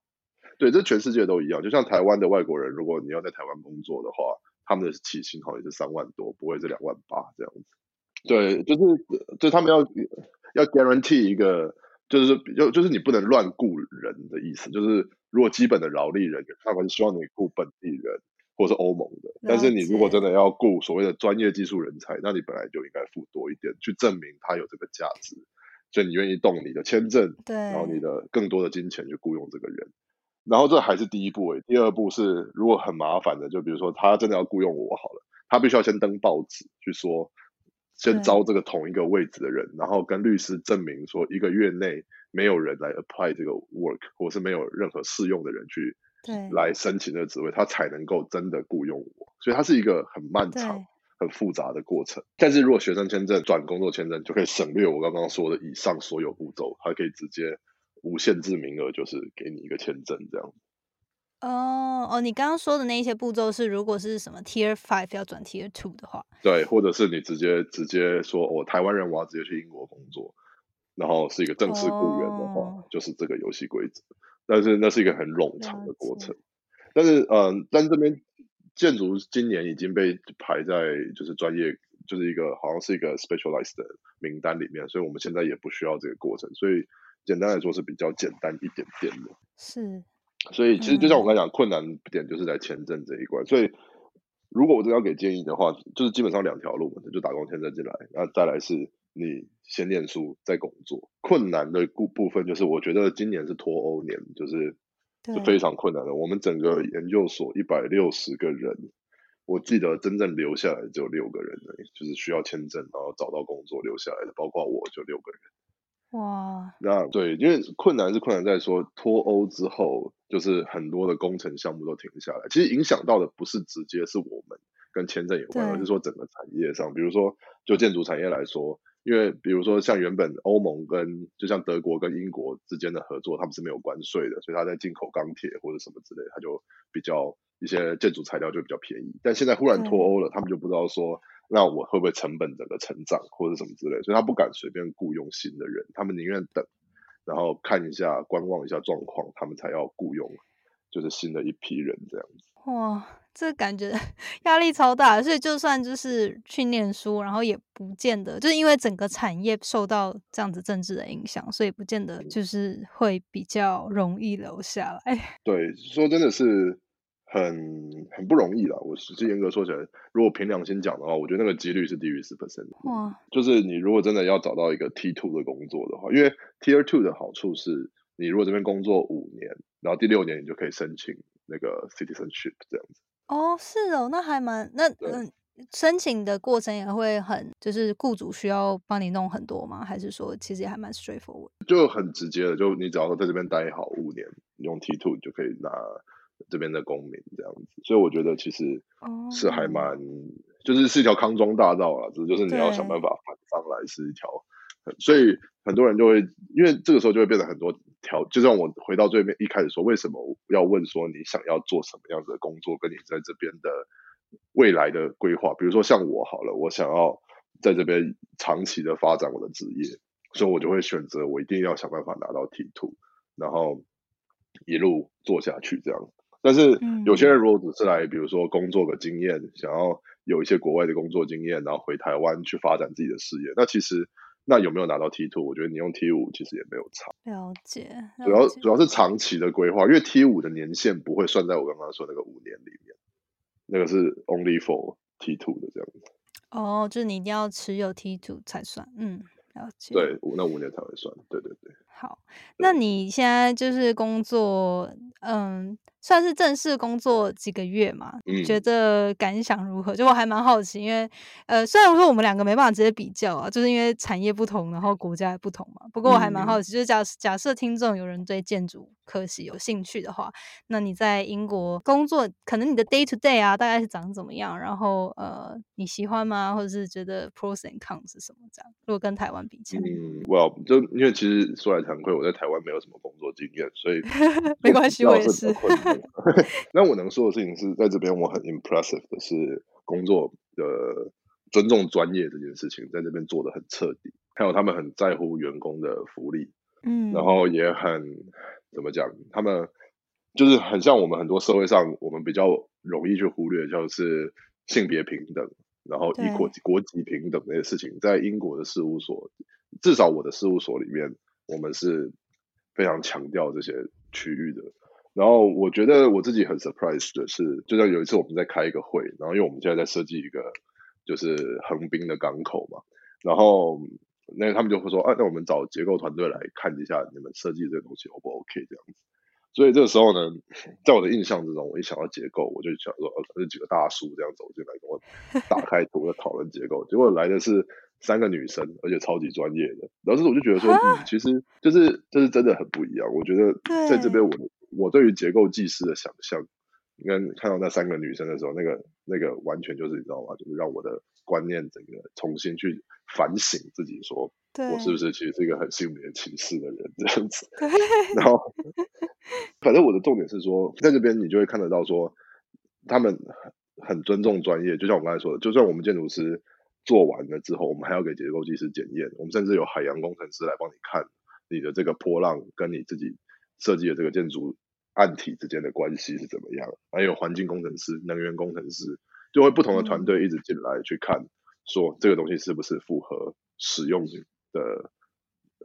对，这全世界都一样，就像台湾的外国人，如果你要在台湾工作的话。他们的起薪好像也是三万多，不会是两万八这样子。对，就是就他们要要 guarantee 一个，就是就就是你不能乱雇人的意思。就是如果基本的劳力人员，他们希望你雇本地人或是欧盟的。但是你如果真的要雇所谓的专业技术人才，那你本来就应该付多一点，去证明他有这个价值，所以你愿意动你的签证，对，然后你的更多的金钱去雇佣这个人。然后这还是第一步诶，第二步是如果很麻烦的，就比如说他真的要雇佣我好了，他必须要先登报纸去说，先招这个同一个位置的人，然后跟律师证明说一个月内没有人来 apply 这个 work，或是没有任何适用的人去来申请这个职位，他才能够真的雇佣我。所以它是一个很漫长、很复杂的过程。但是如果学生签证转工作签证，就可以省略我刚刚说的以上所有步骤，还可以直接。无限制名额就是给你一个签证这样。哦哦，你刚刚说的那一些步骤是，如果是什么 Tier Five 要转 Tier Two 的话，对，或者是你直接直接说，我台湾人我要直接去英国工作，然后是一个正式雇员的话，就是这个游戏规则。但是那是一个很冗长的过程。但是嗯，但这边建筑今年已经被排在就是专业，就是一个好像是一个 specialized 的名单里面，所以我们现在也不需要这个过程，所以。简单来说是比较简单一点点的，是，所以其实就像我刚才讲，困难点就是在签证这一关。所以如果我真的要给建议的话，就是基本上两条路嘛，就打工签证进来，那再来是你先念书再工作。困难的部部分就是我觉得今年是脱欧年，就是是非常困难的。我们整个研究所一百六十个人，我记得真正留下来只有六个人，就是需要签证然后找到工作留下来的，包括我就六个人。哇，那对，因为困难是困难在说脱欧之后，就是很多的工程项目都停下来。其实影响到的不是直接是我们跟签证有关，而是说整个产业上，比如说就建筑产业来说，因为比如说像原本欧盟跟就像德国跟英国之间的合作，他们是没有关税的，所以他在进口钢铁或者什么之类，他就比较一些建筑材料就比较便宜。但现在忽然脱欧了，他们就不知道说。那我会不会成本整个成长或者什么之类，所以他不敢随便雇佣新的人，他们宁愿等，然后看一下观望一下状况，他们才要雇佣，就是新的一批人这样子。哇，这感觉 *laughs* 压力超大，所以就算就是去念书，然后也不见得，就是因为整个产业受到这样子政治的影响，所以不见得就是会比较容易留下来。*laughs* 对，说真的是。很很不容易了。我实际严格说起来，如果凭良心讲的话，我觉得那个几率是低于十 percent。哇！就是你如果真的要找到一个 T two 的工作的话，因为 Tier two 的好处是，你如果这边工作五年，然后第六年你就可以申请那个 citizenship 这样子。哦，是哦，那还蛮那嗯，申请的过程也会很，就是雇主需要帮你弄很多吗？还是说其实也还蛮 straightforward？就很直接的，就你只要在这边待好五年，用 T two 就可以拿。这边的公民这样子，所以我觉得其实是还蛮，就是是一条康庄大道啦，只是就是你要想办法反上来是一条，所以很多人就会因为这个时候就会变得很多条，就像我回到最面一开始说，为什么要问说你想要做什么样子的工作，跟你在这边的未来的规划，比如说像我好了，我想要在这边长期的发展我的职业，所以我就会选择我一定要想办法拿到 T two，然后一路做下去这样。但是有些人如果只是来，比如说工作个经验，想要有一些国外的工作经验，然后回台湾去发展自己的事业，那其实那有没有拿到 T two？我觉得你用 T 五其实也没有差。了解，主要主要是长期的规划，因为 T 五的年限不会算在我刚刚说那个五年里面，那个是 only for T two 的这样子。哦，就是你一定要持有 T two 才算，嗯，了解。对，那五年才会算，对对对。好，那你现在就是工作，嗯。算是正式工作几个月嘛，觉得感想如何？就我还蛮好奇，因为呃，虽然说我们两个没办法直接比较啊，就是因为产业不同，然后国家也不同嘛。不过我还蛮好奇，就是假假设听众有人对建筑科系有兴趣的话，那你在英国工作，可能你的 day to day 啊，大概是长怎么样？然后呃，你喜欢吗？或者是觉得 pros and cons 是什么？这样，如果跟台湾比起来，嗯，well，就因为其实说来惭愧，我在台湾没有什么工作经验，所以没关系，我也是。*laughs* 那我能说的事情是，在这边我很 impressive 的是工作的尊重专业这件事情，在这边做的很彻底，还有他们很在乎员工的福利，嗯，然后也很怎么讲，他们就是很像我们很多社会上我们比较容易去忽略，就是性别平等，然后以国国籍平等这些事情，在英国的事务所，至少我的事务所里面，我们是非常强调这些区域的。然后我觉得我自己很 surprise 的是，就像有一次我们在开一个会，然后因为我们现在在设计一个就是横滨的港口嘛，然后那他们就会说，啊，那我们找结构团队来看一下你们设计这个东西 O 不 OK 这样子。所以这个时候呢，在我的印象之中，我一想到结构，我就想说，呃，这几个大叔这样走进来跟我打开图 *laughs* 要讨论结构，结果来的是三个女生，而且超级专业的。然后这我就觉得说，嗯，其实就是这是真的很不一样。我觉得在这边我。我对于结构技师的想象，跟看到那三个女生的时候，那个那个完全就是你知道吗？就是让我的观念整个重新去反省自己，说我是不是其实是一个很性别歧视的人这样子。然后，反正我的重点是说，在这边你就会看得到说，他们很尊重专业，就像我刚才说的，就算我们建筑师做完了之后，我们还要给结构技师检验，我们甚至有海洋工程师来帮你看你的这个波浪跟你自己。设计的这个建筑案体之间的关系是怎么样？还有环境工程师、能源工程师，就会不同的团队一直进来去看，说这个东西是不是符合使用的，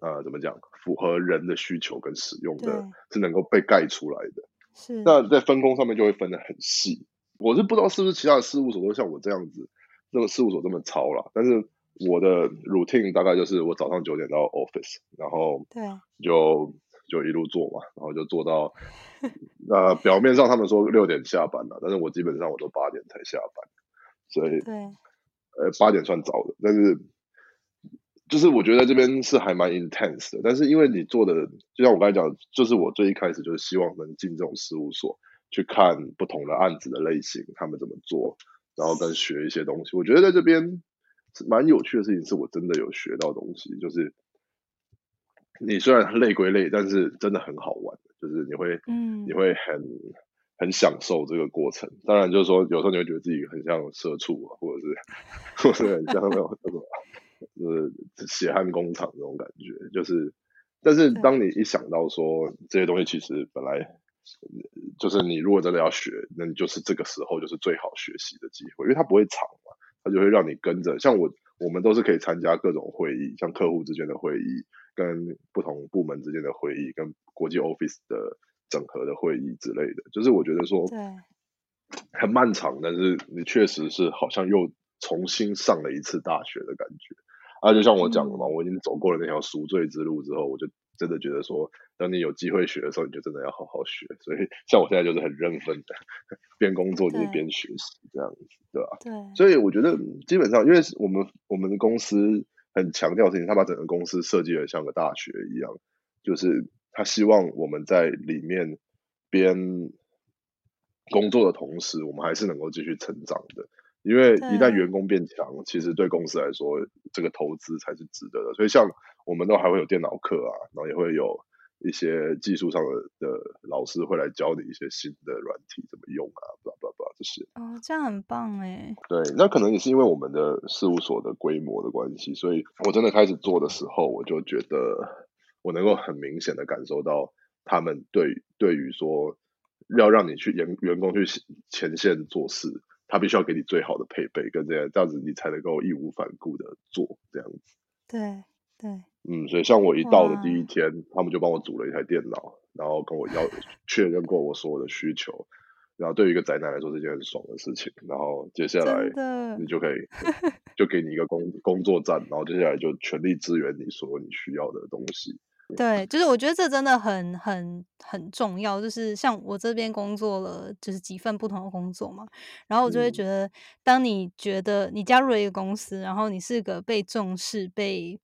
呃，怎么讲？符合人的需求跟使用的，是能够被盖出来的。是。那在分工上面就会分得很细。我是不知道是不是其他的事务所都像我这样子，这个事务所这么糙了。但是我的 routine 大概就是我早上九点到 office，然后对，就。就一路做嘛，然后就做到，*laughs* 呃，表面上他们说六点下班了，但是我基本上我都八点才下班，所以，对，呃，八点算早的，但是，就是我觉得这边是还蛮 intense 的，但是因为你做的，就像我刚才讲，就是我最一开始就是希望能进这种事务所，去看不同的案子的类型，他们怎么做，然后跟学一些东西，我觉得在这边蛮有趣的事情，是我真的有学到东西，就是。你虽然累归累，但是真的很好玩，就是你会，嗯，你会很很享受这个过程。当然，就是说有时候你会觉得自己很像社畜啊，或者是，或者很像那种那种，呃，血汗工厂那种感觉。就是，但是当你一想到说这些东西其实本来就是你如果真的要学，那你就是这个时候就是最好学习的机会，因为它不会长嘛，它就会让你跟着。像我，我们都是可以参加各种会议，像客户之间的会议。跟不同部门之间的会议，跟国际 office 的整合的会议之类的，就是我觉得说，对，很漫长，但是你确实是好像又重新上了一次大学的感觉。啊，就像我讲的嘛，我已经走过了那条赎罪之路之后，我就真的觉得说，等你有机会学的时候，你就真的要好好学。所以，像我现在就是很认真的，边工作就是边学习这样子，对吧？对。所以我觉得基本上，因为我们我们的公司。很强调事情，他把整个公司设计的像个大学一样，就是他希望我们在里面边工作的同时，我们还是能够继续成长的。因为一旦员工变强，其实对公司来说，这个投资才是值得的。所以，像我们都还会有电脑课啊，然后也会有。一些技术上的的老师会来教你一些新的软体怎么用啊，不不不这些。哦，这样很棒哎。对，那可能也是因为我们的事务所的规模的关系，所以我真的开始做的时候，我就觉得我能够很明显的感受到他们对对于说要让你去员员工去前线做事，他必须要给你最好的配备，跟这样这样子你才能够义无反顾的做这样子。对对。嗯，所以像我一到的第一天，他们就帮我组了一台电脑，然后跟我要确认过我所有的需求，然后对于一个宅男来说是件很爽的事情。然后接下来你就可以 *laughs* 就给你一个工工作站，然后接下来就全力支援你所有你需要的东西。对，就是我觉得这真的很很很重要。就是像我这边工作了，就是几份不同的工作嘛，然后我就会嗯觉得，当你觉得你加入了一个公司，然后你是个被重视、被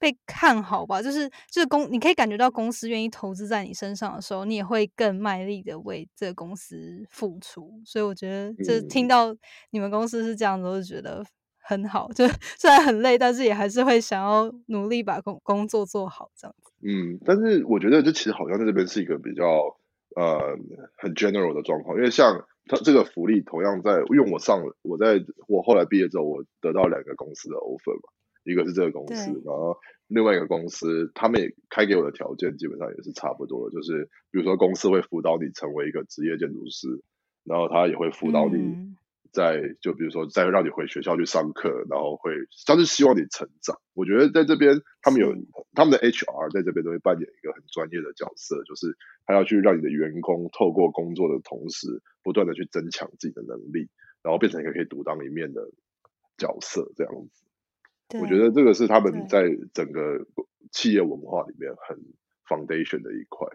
被看好吧，就是就是公，你可以感觉到公司愿意投资在你身上的时候，你也会更卖力的为这个公司付出。所以我觉得，就听嗯到你们公司是这样子，我就觉得很好。就虽然很累，但是也还是会想要努力把工工作做好，这样子。嗯，但是我觉得这其实好像在这边是一个比较呃很 general 的状况，因为像他这个福利同样在，因为我上我在我后来毕业之后，我得到两个公司的 offer 嘛，一个是这个公司，然后另外一个公司他们也开给我的条件基本上也是差不多的，就是比如说公司会辅导你成为一个职业建筑师，然后他也会辅导你。嗯在就比如说再让你回学校去上课，然后会他是希望你成长。我觉得在这边他们有他们的 HR 在这边都会扮演一个很专业的角色，就是他要去让你的员工透过工作的同时，不断的去增强自己的能力，然后变成一个可以独当一面的角色这样子。对我觉得这个是他们在整个企业文化里面很 foundation 的一块。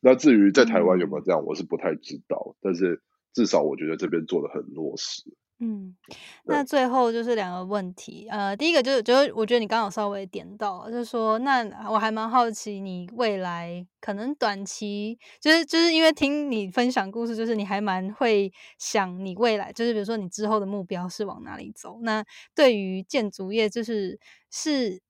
那至于在台湾有没有这样，我是不太知道，但是至少我觉得这边做的很落实。嗯，那最后就是两个问题，呃，第一个就是就是我觉得你刚好稍微点到了，就是说，那我还蛮好奇你未来可能短期，就是就是因为听你分享故事，就是你还蛮会想你未来，就是比如说你之后的目标是往哪里走。那对于建筑业，就是是，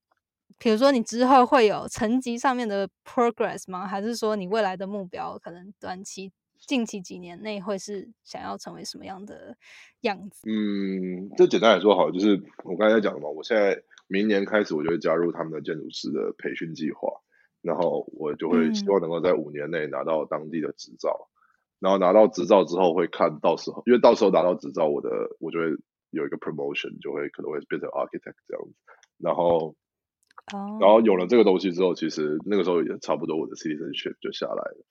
比如说你之后会有层级上面的 progress 吗？还是说你未来的目标可能短期？近期几年内会是想要成为什么样的样子？嗯，这简单来说好，就是我刚才讲的嘛，我现在明年开始我就会加入他们的建筑师的培训计划，然后我就会希望能够在五年内拿到当地的执照，然后拿到执照之后会看到时候，因为到时候拿到执照，我的我就会有一个 promotion，就会可能会变成 architect 这样子，然后哦，然后有了这个东西之后，其实那个时候也差不多我的 citizenship 就下来了。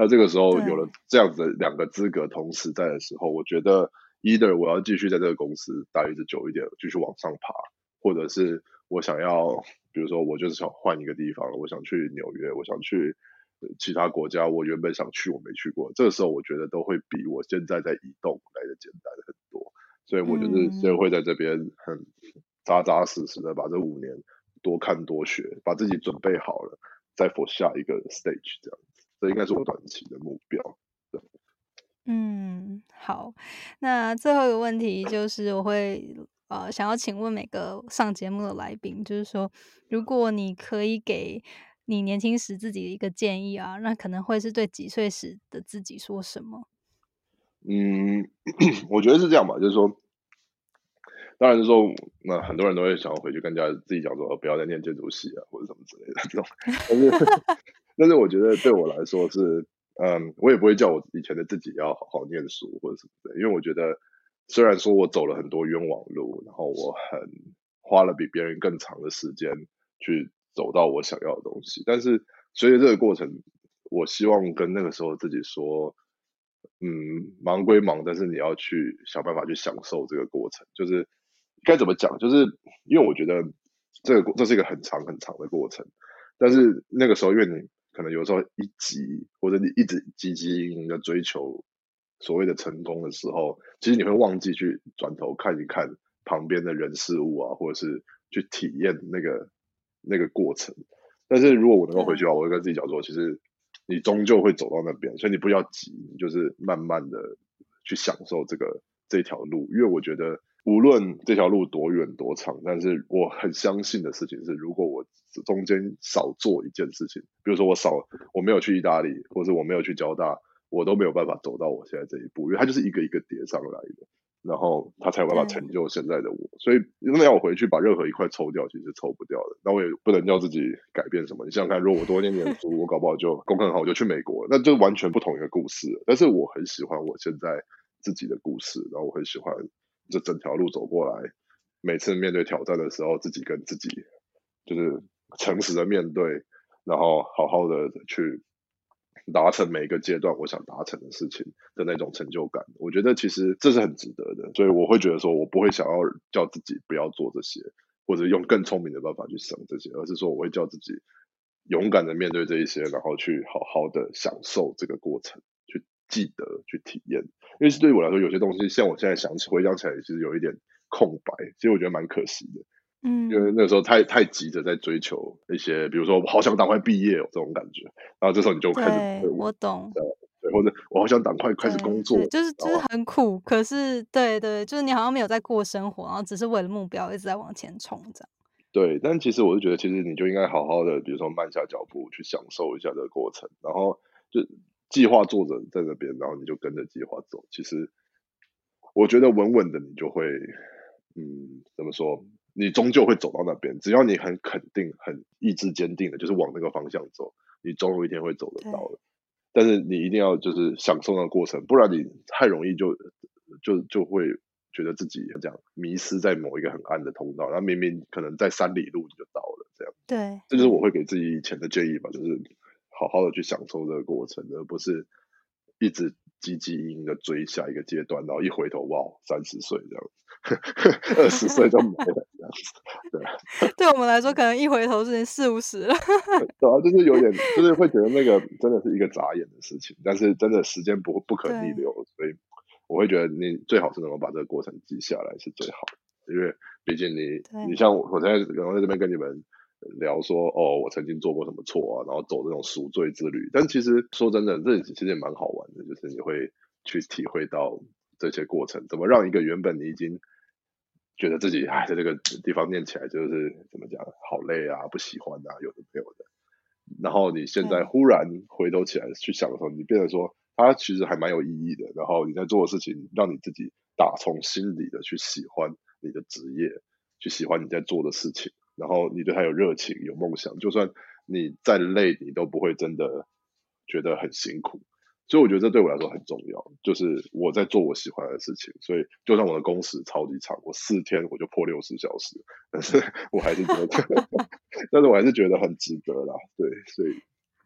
那这个时候有了这样子的两个资格同时在的时候，我觉得 either 我要继续在这个公司待一直久一点，继续往上爬，或者是我想要，比如说我就是想换一个地方，我想去纽约，我想去呃其他国家，我原本想去我没去过，这个时候我觉得都会比我现在在移动来的简单很多，所以我就是嗯所以会在这边很扎扎实实的把这五年多看多学，把自己准备好了，再 for 下一个 stage 这样子。这应该是我短期的目标。嗯，好。那最后一个问题就是，我会呃想要请问每个上节目的来宾，就是说，如果你可以给你年轻时自己的一个建议啊，那可能会是对几岁时的自己说什么？嗯，我觉得是这样吧，就是说，当然是说，那很多人都会想要回去跟家自己讲说，呃不要再念建筑系啊，或者什么之类的这种。但是，但是我觉得对我来说是，嗯，我也不会叫我以前的自己要好好念书或者什么的，因为我觉得虽然说我走了很多冤枉路，然后我很花了比别人更长的时间去走到我想要的东西，但是随着这个过程，我希望跟那个时候自己说，嗯，忙归忙，但是你要去想办法去享受这个过程。就是该怎么讲？就是因为我觉得这个这是一个很长很长的过程，但是那个时候，因为你可能有时候一急，或者你一直汲汲营营的追求所谓的成功的时候，其实你会忘记去转头看一看旁边的人事物啊，或者是去体验那个那个过程。但是如果我能够回去的话，我会跟自己讲说，其实你终究会走到那边，所以你不要急，就是慢慢的去享受这个这条路。因为我觉得，无论这条路多远多长，但是我很相信的事情是，如果我中间少做一件事情，比如说我少我没有去意大利，或者我没有去交大，我都没有办法走到我现在这一步，因为它就是一个一个叠上来的。然后他才有办法成就现在的我，所以真的要我回去把任何一块抽掉，其实是抽不掉的。那我也不能叫自己改变什么。你想想看，如果我多念点书，我搞不好就功课很好，我就去美国，那就完全不同一个故事。但是我很喜欢我现在自己的故事，然后我很喜欢这整条路走过来，每次面对挑战的时候，自己跟自己就是诚实的面对，然后好好的去达成每一个阶段我想达成的事情的那种成就感，我觉得其实这是很值得的，所以我会觉得说我不会想要叫自己不要做这些，或者用更聪明的办法去想这些，而是说我会叫自己勇敢的面对这一些，然后去好好的享受这个过程，记得去体验。因为是对于我来说，有些东西像我现在想起回想起来，其实有一点空白，其实我觉得蛮可惜的。嗯，因为那个时候太太急着在追求一些，比如说我好想赶快毕业这种感觉，然后这时候你就开始，我懂，对，或者我好想赶快开始工作，就是就是很苦，可是对对，就是你好像没有在过生活，然后只是为了目标一直在往前冲这样。对，但其实我是觉得，其实你就应该好好的，比如说慢下脚步去享受一下这个过程，然后就计划做着在那边，然后你就跟着计划走。其实我觉得稳稳的，你就会，嗯，怎么说？你终究会走到那边，只要你很肯定、很意志坚定的，就是往那个方向走，你总有一天会走得到的。但是你一定要就是享受那个过程，不然你太容易就就就会觉得自己这样迷失在某一个很暗的通道，然后明明可能在三里路你就到了，这样。对，这就是我会给自己以前的建议吧，就是好好的去享受这个过程，而不是一直积极营的追下一个阶段，然后一回头哇，三十岁这样。*laughs* 二十岁就没了，这样子，对。对我们来说，可能一回头是四五十了。对啊，就是有点，就是会觉得那个真的是一个眨眼的事情，但是真的时间不不可逆流，所以我会觉得你最好是能够把这个过程记下来是最好的，因为毕竟你你像我，我现在然后在这边跟你们聊说，哦，我曾经做过什么错啊，然后走这种赎罪之旅，但其实说真的，这其实也蛮好玩的，就是你会去体会到。这些过程怎么让一个原本你已经觉得自己哎在这个地方念起来就是怎么讲好累啊不喜欢啊有的没有的，然后你现在忽然回头起来去想的时候，你变得说它其实还蛮有意义的。然后你在做的事情，让你自己打从心里的去喜欢你的职业，去喜欢你在做的事情，然后你对他有热情有梦想，就算你再累，你都不会真的觉得很辛苦。所以我觉得这对我来说很重要，就是我在做我喜欢的事情。所以就算我的工时超级长，我四天我就破六十小时，但是我还是觉得，*laughs* 但是我还是觉得很值得啦。对，所以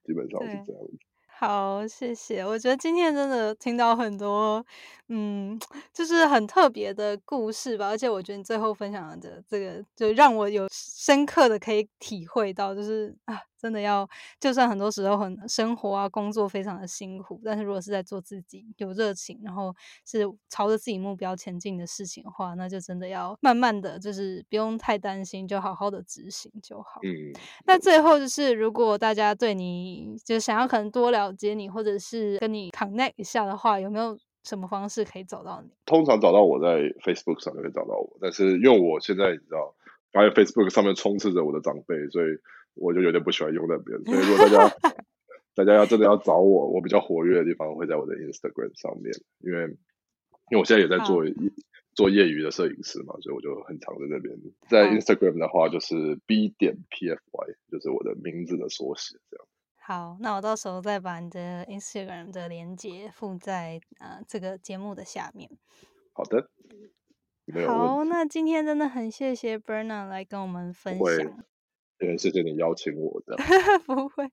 基本上是这样子。好，谢谢。我觉得今天真的听到很多，嗯，就是很特别的故事吧。而且我觉得你最后分享的这个，就让我有深刻的可以体会到，就是啊。真的要，就算很多时候很生活啊、工作非常的辛苦，但是如果是在做自己有热情，然后是朝着自己目标前进的事情的话，那就真的要慢慢的就是不用太担心，就好好的执行就好。嗯。那最后就是，如果大家对你就想要可能多了解你，或者是跟你 connect 一下的话，有没有什么方式可以找到你？通常找到我在 Facebook 上面会找到我，但是因为我现在你知道，发现 Facebook 上面充斥着我的长辈，所以。我就有点不喜欢用那边，所以如果大家 *laughs* 大家要真的要找我，我比较活跃的地方会在我的 Instagram 上面，因为因为我现在也在做做业余的摄影师嘛，所以我就很常在那边。在 Instagram 的话，就是 B 点 PFY，就是我的名字的缩写，这样。好，那我到时候再把你的 Instagram 的连接附在呃这个节目的下面。好的，好，那今天真的很谢谢 Bernard 来跟我们分享。对，谢谢你邀请我的。*laughs* 不会，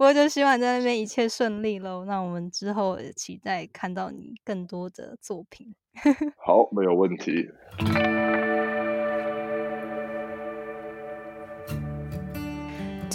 我就希望在那边一切顺利喽。那我们之后期待看到你更多的作品。*laughs* 好，没有问题。